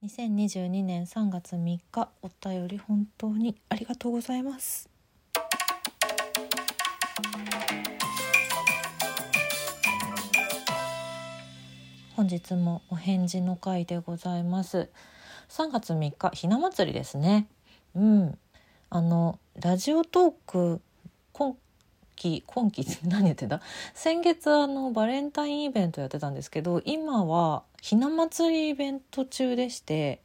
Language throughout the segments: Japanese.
2022年3月3日お便り本当にありがとうございます。本日もお返事の回でございます。3月3日ひな祭りですね。うん。あのラジオトーク期今期 何言ってた？先月あのバレンタインイベントやってたんですけど今はひな祭りイベント中でして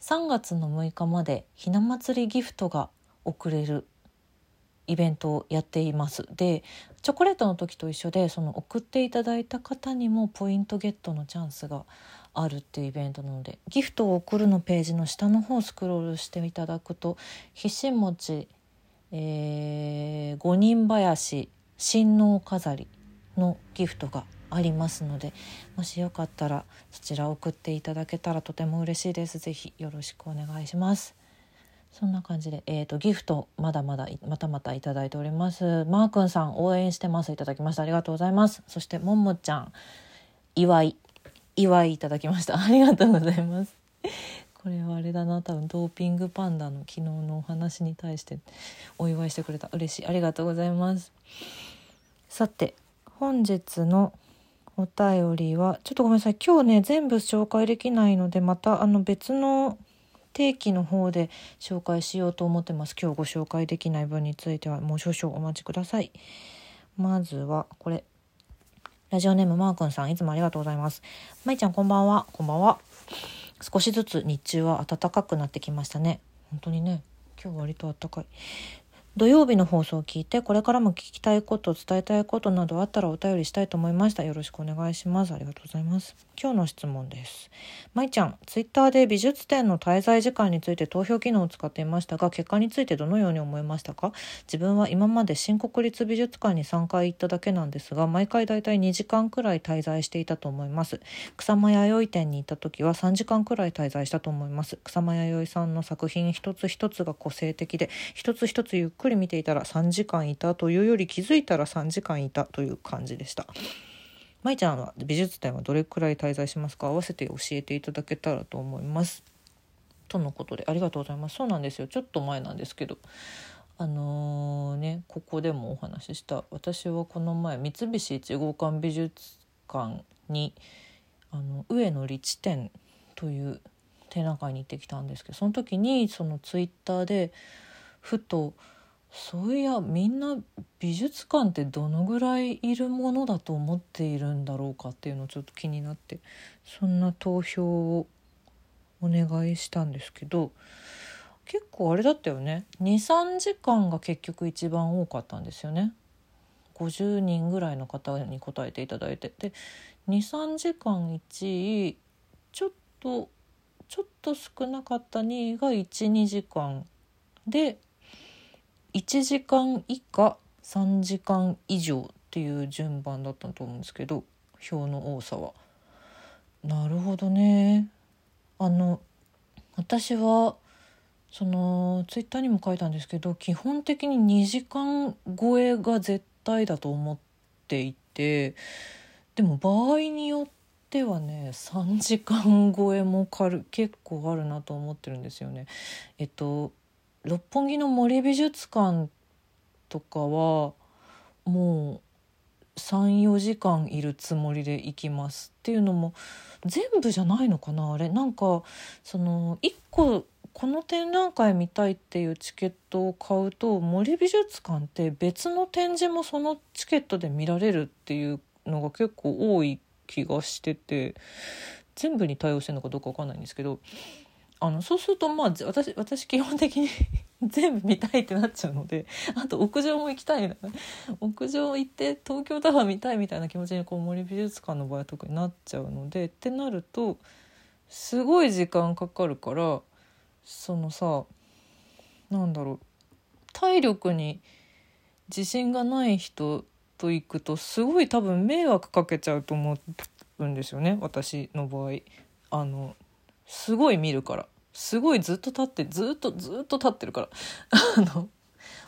3月の6日までひな祭りギフトが送れるイベントをやっています。でチョコレートの時と一緒でその送っていただいた方にもポイントゲットのチャンスがあるっていうイベントなのでギフトを送るのページの下の方をスクロールしていただくとひし餅、えー、五人林親王飾りのギフトがありますのでもしよかったらそちら送っていただけたらとても嬉しいです。ぜひよろしくお願いします。そんな感じで、えーと、ギフトまだまだまたまたいただいております。マー君さん応援してます。いただきました。ありがとうございます。そしてももちゃん祝い祝いいただきました。ありがとうございます。これはあれだな多分ドーピングパンダの昨日のお話に対してお祝いしてくれた。嬉しい。ありがとうございます。さて本日のお便りはちょっとごめんなさい。今日ね全部紹介できないのでまたあの別の定期の方で紹介しようと思ってます。今日ご紹介できない分についてはもう少々お待ちくださいまずはこれ。ラジオネームマー君さんいつもありがとうございます。まいちゃんこんばんは。こんばんは。少しずつ日中は暖かくなってきましたね。本当にね今日割と暖かい。土曜日の放送を聞いてこれからも聞きたいこと伝えたいことなどあったらお便りしたいと思いました。よろしくお願いします。ありがとうございます。今日の質問です。まいちゃんツイッターで美術展の滞在時間について投票機能を使っていましたが結果についてどのように思いましたか？自分は今まで新国立美術館に3回行っただけなんですが毎回だいたい2時間くらい滞在していたと思います。草間弥生展に行った時は3時間くらい滞在したと思います。草間弥生さんの作品一つ一つが個性的で一つ一つゆっくり見ていたら3時間いたというより気づいたら3時間いたという感じでした。まいちゃんは美術展はどれくらい滞在しますか？合わせて教えていただけたらと思います。とのことでありがとうございます。そうなんですよ。ちょっと前なんですけど。あのー、ねここでもお話しした。私はこの前三菱一号館美術館にあの上野立展という展覧会に行ってきたんですけどその時にそのツイッターでふとそういやみんな美術館ってどのぐらいいるものだと思っているんだろうかっていうのをちょっと気になってそんな投票をお願いしたんですけど結構あれだったよね23時間が結局一番多かったんですよね。50人ぐらいの方に答えていただいてで23時間1位ちょっとちょっと少なかった2位が12時間で1時間以下3時間以上っていう順番だったと思うんですけど票の多さは。なるほどね。あの私はそのツイッターにも書いたんですけど基本的に2時間超えが絶対だと思っていてでも場合によってはね3時間超えもかる結構あるなと思ってるんですよね。えっと六本木の森美術館とかはもう34時間いるつもりで行きますっていうのも全部じゃないのかなあれ。なんかその1個この展覧会見たいっていうチケットを買うと森美術館って別の展示もそのチケットで見られるっていうのが結構多い気がしてて全部に対応してるのかどうか分かんないんですけどあのそうするとまあ私私基本的に 全部見たいってなっちゃうのであと屋上も行きたいな屋上行って東京タワー見たいみたいな気持ちにこう森美術館の場合は特になっちゃうのでってなるとすごい時間かかるからそのさなんだろう体力に自信がない人と行くとすごい多分迷惑かけちゃうと思うんですよね私の場合。あのすごい見るからすごいずっと立ってずっとずっと立ってるから。あの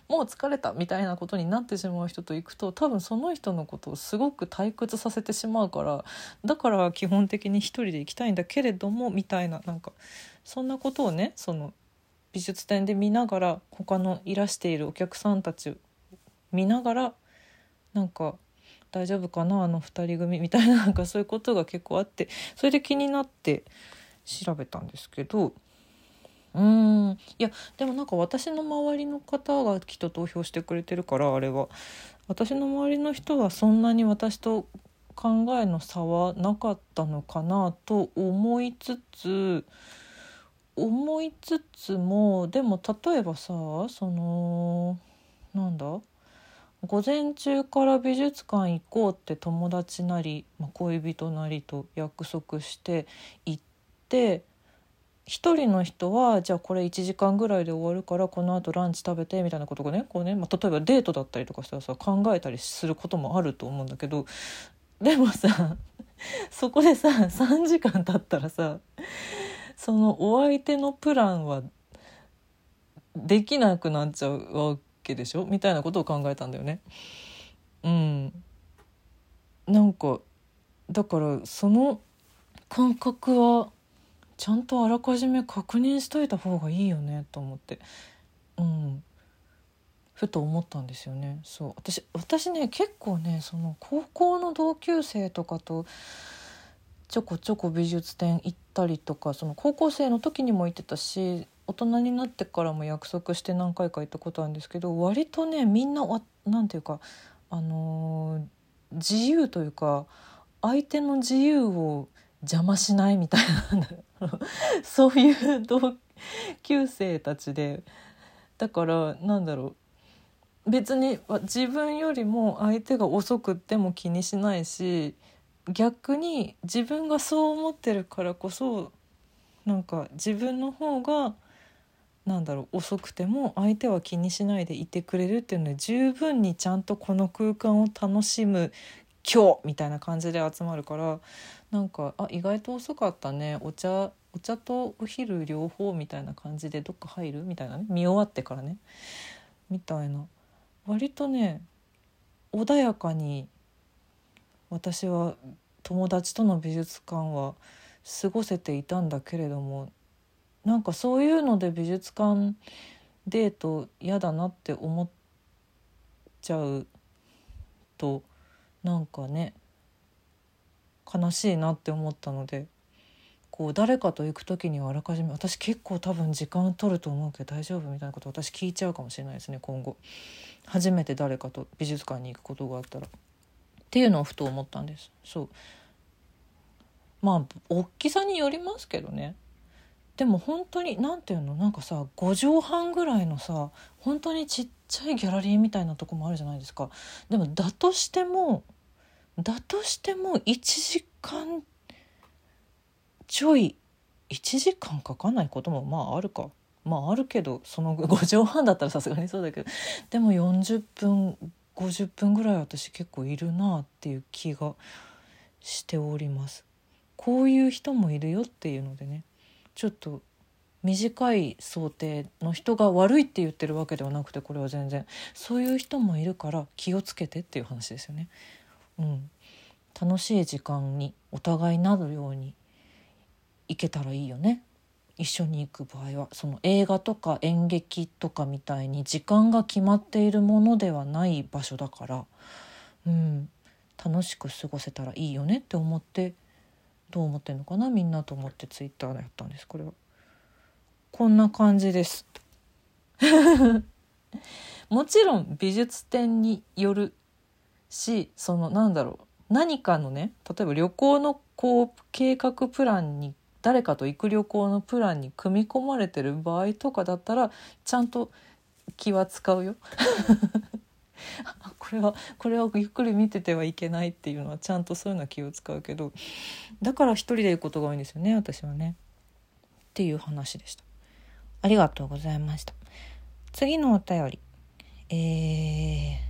もう疲れたみたいなことになってしまう人と行くと多分その人のことをすごく退屈させてしまうからだから基本的に一人で行きたいんだけれどもみたいななんかそんなことをねその美術展で見ながら他のいらしているお客さんたち見ながらなんか大丈夫かなあの2人組みたいななんかそういうことが結構あってそれで気になって調べたんですけどうん。いやでもなんか私の周りの方がきっと投票してくれてるからあれは。私の周りの人はそんなに私と考えの差はなかったのかなと思いつつ思いつつもでも例えばさそのなんだ？午前中から美術館行こうって友達なり、まあ、恋人なりと約束して行って一人の人はじゃあこれ1時間ぐらいで終わるからこのあとランチ食べてみたいなことがねこうね、まあ、例えばデートだったりとかしたらさ考えたりすることもあると思うんだけどでもさ そこでさ3時間経ったらさそのお相手のプランはできなくなっちゃうわけでしょ？みたいなことを考えたんだよね。うん、なんかだからその感覚はちゃんとあらかじめ確認しといた方がいいよねと思って、うん、ふと思ったんですよね。そう。私私ね結構ねその高校の同級生とかとちょこちょこ美術展行ったりとかその高校生の時にも行ってたし大人になってからも約束して何回か行ったことあるんですけど割とねみんな何て言うかあのー、自由というか相手の自由を邪魔しないみたいな。そういう同級生たちでだからなんだろう別に自分よりも相手が遅くっても気にしないし逆に自分がそう思ってるからこそなんか自分の方がなんだろう遅くても相手は気にしないでいてくれるっていうので十分にちゃんとこの空間を楽しむ今日みたいな感じで集まるからなんかあ意外と遅かったね。お茶お茶とお昼両方みたいな感じでどっか入る？みたいなね。見終わってからね。みたいな。割とね穏やかに私は友達との美術館は過ごせていたんだけれどもなんかそういうので美術館デート嫌だなって思っちゃうとなんかね悲しいなって思ったのでこう誰かと行く時にはあらかじめ私結構多分時間取ると思うけど大丈夫みたいなこと私聞いちゃうかもしれないですね今後。初めて誰かと美術館に行くことがあったら。っていうのをふと思ったんです。そう。まあ大きさによりますけどね。でも本当に何ていうのなんかさ5畳半ぐらいのさ本当にちっちゃいギャラリーみたいなとこもあるじゃないですか。でもだとしてもだとしても1時間ちょい1時間かかないこともまああるかまああるけどその 5畳半だったらさすがにそうだけどでも40分50分ぐらい私結構いるなっていう気がしております。こういう人もいるよっていうのでねちょっと短い想定の人が悪いって言ってるわけではなくてこれは全然そういう人もいるから気をつけてっていう話ですよね。うん、楽しい時間にお互いなるように行けたらいいよね。一緒に行く場合はその映画とか演劇とかみたいに時間が決まっているものではない場所だから、うん、楽しく過ごせたらいいよねって思ってどう思ってんのかなみんなと思ってツイッターでやったんですこれは。こんな感じです。もちろん美術展によるしそのなんだろう何かのね例えば旅行のこう計画プランに誰かと行く旅行のプランに組み込まれてる場合とかだったらちゃんと気は使うよ。これはこれはゆっくり見ててはいけないっていうのはちゃんとそういうのは気を使うけどだから一人で行くことが多いんですよね私はね。っていう話でした。ありがとうございました。次のお便り。えー、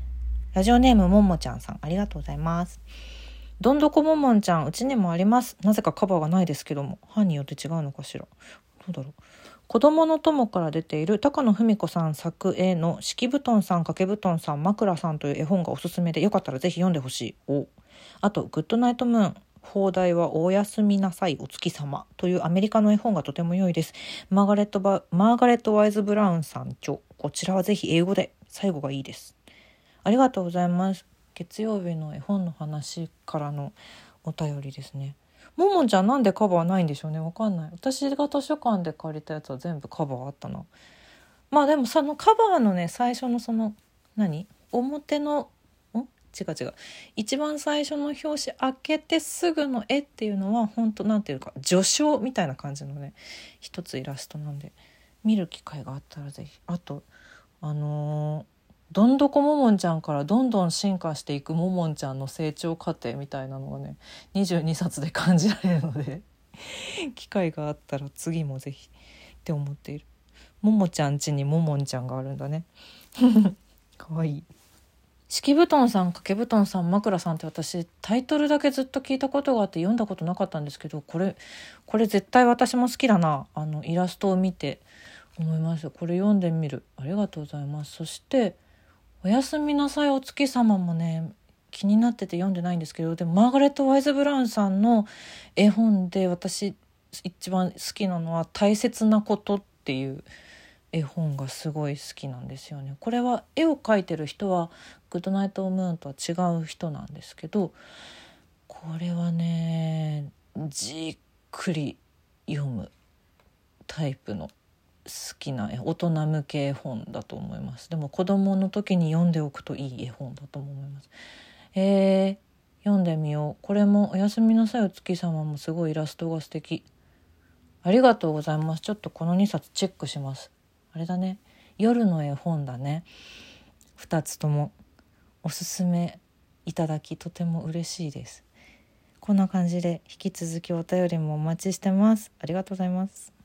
ラジオネームももちゃんさんありがとうございます。どんどこももんちゃん、うちにもあります。なぜかカバーがないですけども、班によって違うのかしら。どうだろう。子供の友から出ている高野文子さん作絵の敷布団さん掛け布団さん枕さんという絵本がおすすめでよかったらぜひ読んでほしい。お。あとグッドナイトムーン。放題はおやすみなさいお月様というアメリカの絵本がとても良いです。マーガレットバマーガレットワイズブラウンさん著。こちらはぜひ英語で。最後がいいです。ありがとうございます。月曜日の絵本の話からのお便りですね。ももちゃんなんでカバーないんでしょうね。わかんない。私が図書館で借りたやつは全部カバーあったな。まあでもそのカバーのね最初のその何？表のん？違う違う。一番最初の表紙開けてすぐの絵っていうのは本当なんていうか序章みたいな感じのね一つイラストなんで見る機会があったらぜひ。あとあのーどんどこももんちゃんからどんどん進化していくももんちゃんの成長過程みたいなのがね22冊で感じられるので 機会があったら次もぜひって思っている。ももちゃん家にももんちゃんがあるんだね。かわいい。敷布団さん掛け布団さん枕さんって私タイトルだけずっと聞いたことがあって読んだことなかったんですけどこれこれ絶対私も好きだな。あのイラストを見て思いますこれ読んでみる。ありがとうございます。そしておやすみなさいお月様もね気になってて読んでないんですけどでもマーガレット・ワイズ・ブラウンさんの絵本で私一番好きなのは「大切なこと」っていう絵本がすごい好きなんですよね。これは絵を描いてる人は「グッドナイト・ムーン」とは違う人なんですけどこれはねじっくり読むタイプのきな大人向け絵本だと思います。でも子供の時に読んでおくといい絵本だと思います。えー、読んでみよう。これも「おやすみなさいお月様」もすごいイラストが素敵。ありがとうございます。ちょっとこの2冊チェックします。あれだね。夜の絵本だね。2つとも。おすすめいただきとても嬉しいです。こんな感じで引き続きお便りもお待ちしてます。ありがとうございます。